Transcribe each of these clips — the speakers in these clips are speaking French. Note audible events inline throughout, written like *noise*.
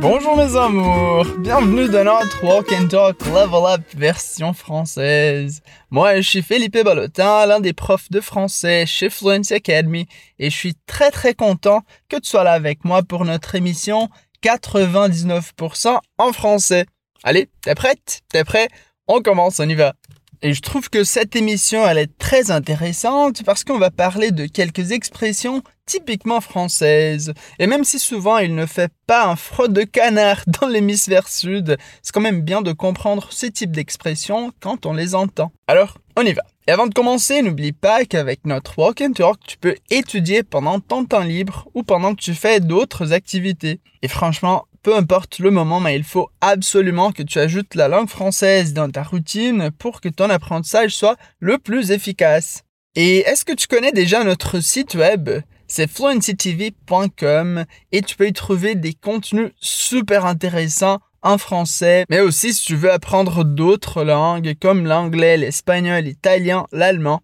Bonjour mes amours, bienvenue dans notre Walk and Talk Level Up version française. Moi je suis Philippe Balotin, l'un des profs de français chez Fluency Academy et je suis très très content que tu sois là avec moi pour notre émission 99% en français. Allez, t'es prête? T'es prêt? On commence, on y va. Et je trouve que cette émission, elle est très intéressante parce qu'on va parler de quelques expressions typiquement françaises. Et même si souvent il ne fait pas un froid de canard *laughs* dans l'hémisphère sud, c'est quand même bien de comprendre ce type d'expressions quand on les entend. Alors, on y va. Et avant de commencer, n'oublie pas qu'avek notre Walk and Talk, tu peux étudier pendant ton temps libre ou pendant que tu fais d'autres activités. Et franchement, peu importe le moment, mais il faut absolument que tu ajoutes la langue française dans ta routine pour que ton apprentissage soit le plus efficace. Et est-ce que tu connais déjà notre site web? C'est fluencytv.com et tu peux y trouver des contenus super intéressants en français, mais aussi si tu veux apprendre d'autres langues comme l'anglais, l'espagnol, l'italien, l'allemand.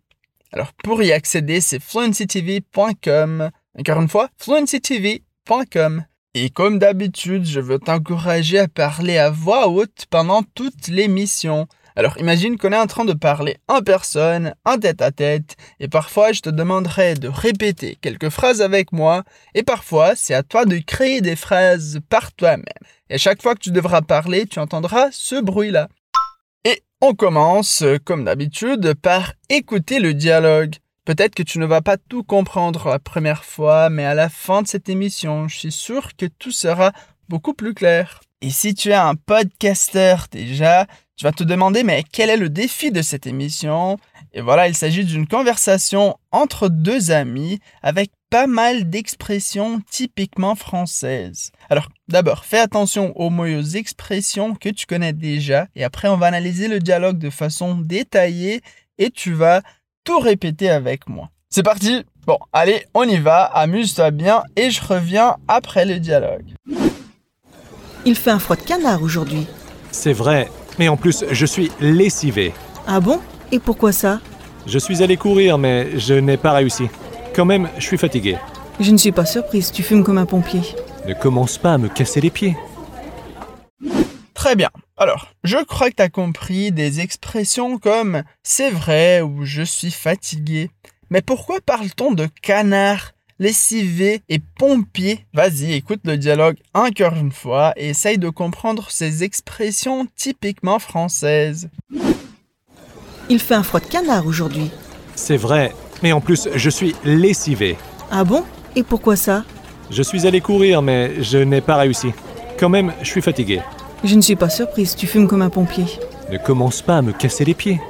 Alors pour y accéder, c'est fluencytv.com. Encore une fois, fluencytv.com. Et comme d'habitude, je veux t'encourager à parler à voix haute pendant toute l'émission. Alors imagine qu'on est en train de parler en personne, en tête à tête, et parfois je te demanderai de répéter quelques phrases avec moi, et parfois c'est à toi de créer des phrases par toi-même. Et chaque fois que tu devras parler, tu entendras ce bruit-là. Et on commence, comme d'habitude, par écouter le dialogue. Peut-être que tu ne vas pas tout comprendre la première fois, mais à la fin de cette émission, je suis sûr que tout sera beaucoup plus clair. Et si tu es un podcaster déjà, tu vas te demander mais quel est le défi de cette émission? Et voilà, il s'agit d'une conversation entre deux amis avec pas mal d'expressions typiquement françaises. Alors, d'abord, fais attention aux mots et aux expressions que tu connais déjà et après on va analyser le dialogue de façon détaillée et tu vas tout répéter avec moi. C'est parti Bon, allez, on y va, amuse-toi bien et je reviens après le dialogue. Il fait un froid de canard aujourd'hui. C'est vrai, mais en plus, je suis lessivé. Ah bon? Et pourquoi ça? Je suis allé courir, mais je n'ai pas réussi. Quand même, je suis fatigué. Je ne suis pas surprise, tu fumes comme un pompier. Ne commence pas à me casser les pieds. Très bien. Alors, je crois que tu as compris des expressions comme c'est vrai ou je suis fatigué. Mais pourquoi parle-t-on de canard, lessivé et pompier Vas-y, écoute le dialogue encore une fois et essaye de comprendre ces expressions typiquement françaises. Il fait un froid de canard aujourd'hui. C'est vrai, mais en plus, je suis lessivé. Ah bon? Et pourquoi ça? Je suis allé courir, mais je n'ai pas réussi. Quand même, je suis fatigué. Je ne suis pas surprise, tu fumes comme un pompier. Ne commence pas à me casser les pieds.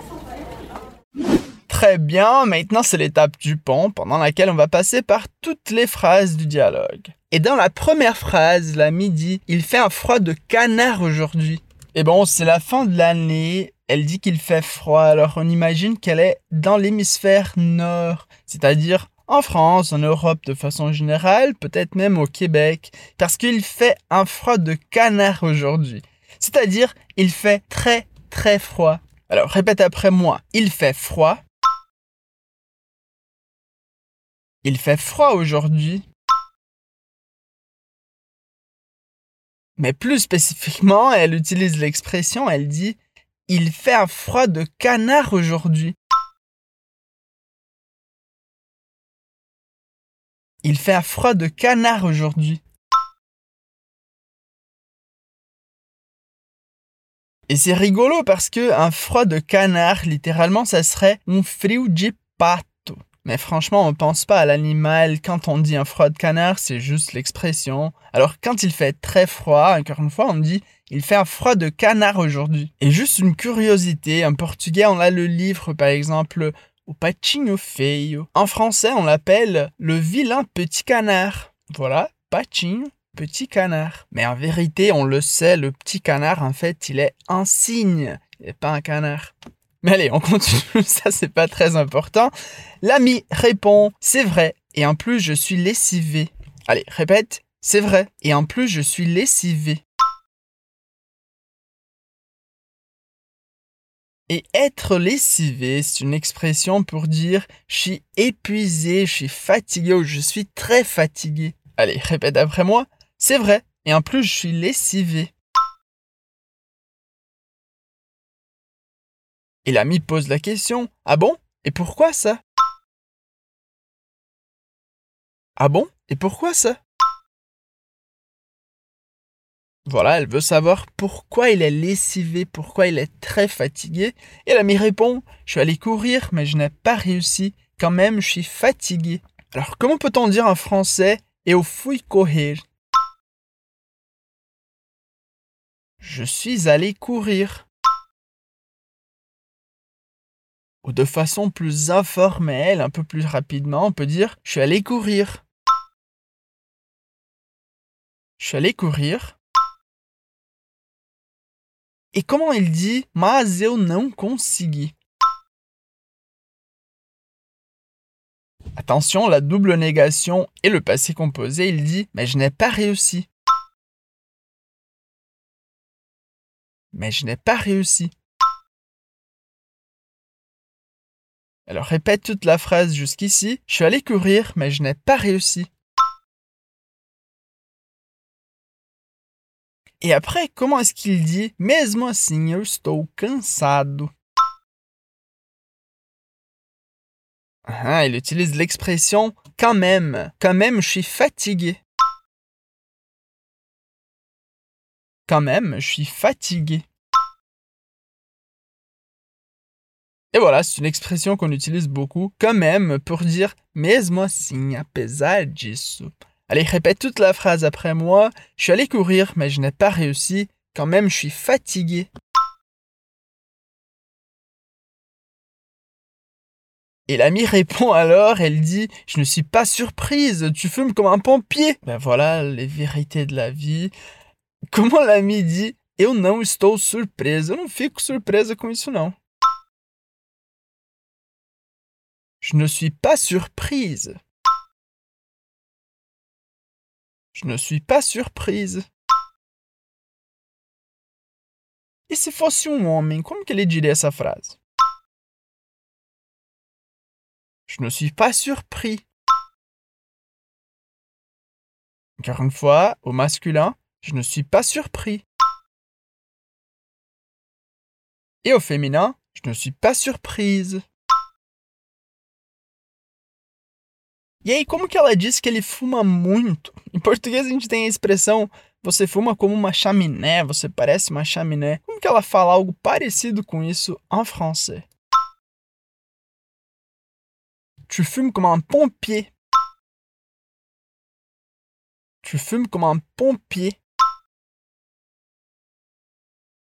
Très bien, maintenant c'est l'étape du pont pendant laquelle on va passer par toutes les phrases du dialogue. Et dans la première phrase, la midi, il fait un froid de canard aujourd'hui. Et bon, c'est la fin de l'année, elle dit qu'il fait froid, alors on imagine qu'elle est dans l'hémisphère nord, c'est-à-dire en France, en Europe de façon générale, peut-être même au Québec, parce qu'il fait un froid de canard aujourd'hui. C'est-à-dire, il fait très très froid. Alors répète après moi, il fait froid. Il fait froid aujourd'hui. Mais plus spécifiquement, elle utilise l'expression, elle dit il fait un froid de canard aujourd'hui. Il fait un froid de canard aujourd'hui. Et c'est rigolo parce que un froid de canard, littéralement, ça serait un frio de. Mais franchement, on pense pas à l'animal quand on dit un froid de canard, c'est juste l'expression. Alors quand il fait très froid, encore une fois, on dit il fait un froid de canard aujourd'hui. Et juste une curiosité, en portugais, on a le livre par exemple au patinho feio. En français, on l'appelle le vilain petit canard. Voilà, patinho petit canard. Mais en vérité, on le sait, le petit canard, en fait, il est un cygne, et pas un canard. Mais allez, on continue, *laughs* ça c'est pas très important. L'ami répond, c'est vrai, et en plus je suis lessivé. Allez, répète, c'est vrai, et en plus je suis lessivé. Et être lessivé, c'est une expression pour dire je suis épuisé, je suis fatigué ou je suis très fatigué. Allez, répète après moi. C'est vrai. Et en plus, je suis lessivé. Et l'ami pose la question Ah bon? Et pourquoi ça? Ah bon? Et pourquoi ça? Voilà, elle veut savoir pourquoi il est lessivé, pourquoi il est très fatigué. Et l'ami répond Je suis allé courir, mais je n'ai pas réussi. Quand même, je suis fatigué. Alors, comment peut-on dire en français Eu fui correr Je suis allé courir. Ou de façon plus informelle, un peu plus rapidement, on peut dire Je suis allé courir. Je suis allé courir. Et comment il dit Mas eu não consegui Attention, la double négation et le passé composé, il dit Mais je n'ai pas réussi. Mais je n'ai pas réussi. Alors répète toute la phrase jusqu'ici. Je suis allé courir, mais je n'ai pas réussi. Et après, comment est-ce qu'il dit Mesmo assim eu estou cansado ah, Il utilise l'expression quand même. Quand même, je suis fatigué. Quand même, je suis fatigué. Et voilà, c'est une expression qu'on utilise beaucoup, quand même, pour dire mesmo assim, apesar disso. Allez, répète toute la phrase après moi. Je suis allé courir, mais je n'ai pas réussi. Quand même, je suis fatigué. Et l'amie répond alors, elle dit Je ne suis pas surprise, tu fumes comme un pompier. Ben voilà les vérités de la vie. Comment l'ami dit Eu não estou surpresa. Eu não fico surpresa com isso, não. Je ne suis pas surprise. Je ne suis pas surprise. E se fosse um homem, como que ele diria essa frase? Je ne suis pas surpris. Encore une fois, au masculin, je ne suis pas surpris. Et au féminin, je ne suis pas surprise. E aí, como que ela diz que ele fuma muito? Em português a gente tem a expressão você fuma como uma chaminé, você parece uma chaminé. Como que ela fala algo parecido com isso em francês? Tu fumes comme un pompier. Tu fumes comme un pompier.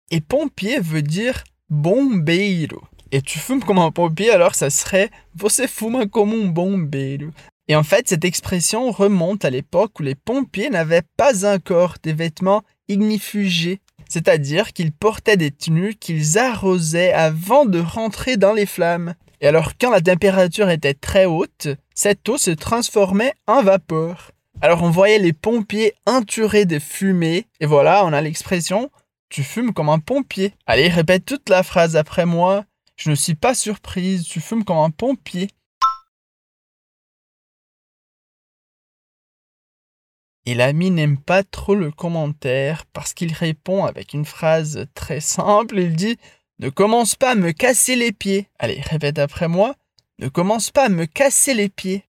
Et pompier veut dire bombeiro. Et tu fumes comme un pompier, alors ça serait você fuma como um bombeiro. Et en fait, cette expression remonte à l'époque où les pompiers n'avaient pas encore des vêtements ignifugés, c'est-à-dire qu'ils portaient des tenues qu'ils arrosaient avant de rentrer dans les flammes. Et alors quand la température était très haute, cette eau se transformait en vapeur. Alors on voyait les pompiers entourés de fumée, et voilà, on a l'expression tu fumes comme un pompier. Allez, répète toute la phrase après moi. Je ne suis pas surprise, tu fumes comme un pompier. Et l'ami n'aime pas trop le commentaire parce qu'il répond avec une phrase très simple. Il dit Ne commence pas à me casser les pieds. Allez, répète après moi. Ne commence pas à me casser les pieds.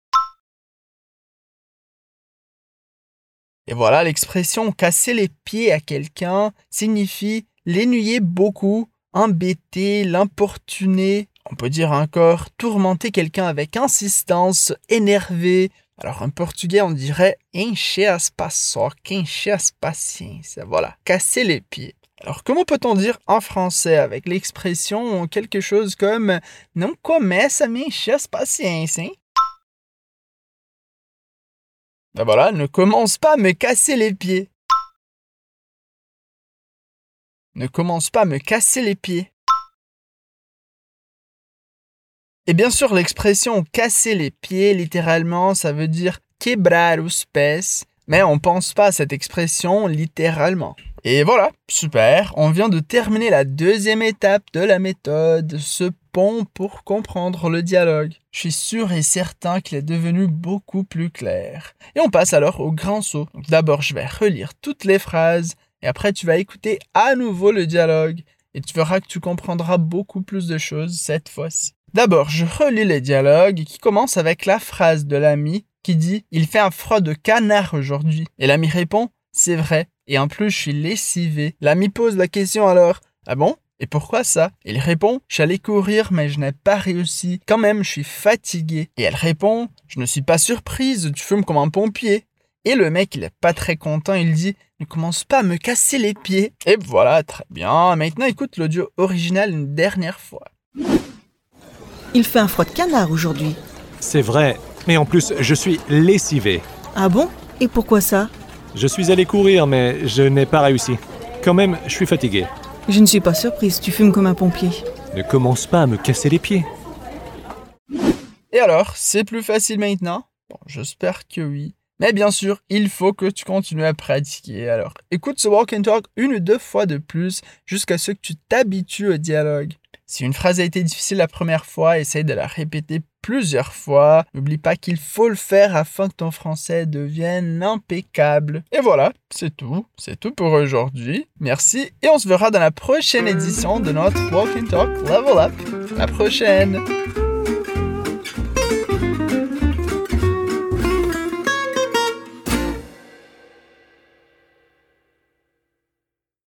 Et voilà, l'expression casser les pieds à quelqu'un signifie l'énuyer beaucoup, embêter, l'importuner. On peut dire encore tourmenter quelqu'un avec insistance, énerver, alors en portugais, on dirait encher as paçoca, encher as paciência. Voilà, casser les pieds. Alors comment peut-on dire en français avec l'expression quelque chose comme não começa a me as paciência, hein? Ben voilà, ne commence pas à me casser les pieds. Ne commence pas à me casser les pieds. Et bien sûr, l'expression casser les pieds, littéralement, ça veut dire quebrar os pés, mais on pense pas à cette expression littéralement. Et voilà, super, on vient de terminer la deuxième étape de la méthode, ce pont pour comprendre le dialogue. Je suis sûr et certain qu'il est devenu beaucoup plus clair. Et on passe alors au grand saut. D'abord, je vais relire toutes les phrases, et après tu vas écouter à nouveau le dialogue, et tu verras que tu comprendras beaucoup plus de choses cette fois-ci. D'abord, je relis les dialogues qui commencent avec la phrase de l'ami qui dit Il fait un froid de canard aujourd'hui. Et l'ami répond C'est vrai, et en plus je suis lessivé. L'ami pose la question alors Ah bon? Et pourquoi ça? Il répond J'allais courir mais je n'ai pas réussi. Quand même, je suis fatigué. Et elle répond Je ne suis pas surprise, tu fumes comme un pompier. Et le mec, il est pas très content, il dit Ne commence pas à me casser les pieds. Et voilà, très bien. Maintenant, écoute l'audio original une dernière fois. Il fait un froid de canard aujourd'hui. C'est vrai, mais en plus, je suis lessivé. Ah bon? Et pourquoi ça? Je suis allé courir, mais je n'ai pas réussi. Quand même, je suis fatigué. Je ne suis pas surprise, tu fumes comme un pompier. Ne commence pas à me casser les pieds. Et alors, c'est plus facile maintenant? Bon, j'espère que oui. Mais bien sûr, il faut que tu continues à pratiquer. Alors, écoute ce walk and talk une ou deux fois de plus jusqu'à ce que tu t'habitues au dialogue. Si une phrase a été difficile la première fois, essaye de la répéter plusieurs fois. N'oublie pas qu'il faut le faire afin que ton français devienne impeccable. Et voilà, c'est tout. C'est tout pour aujourd'hui. Merci et on se verra dans la prochaine édition de notre Walk and Talk Level Up. La prochaine!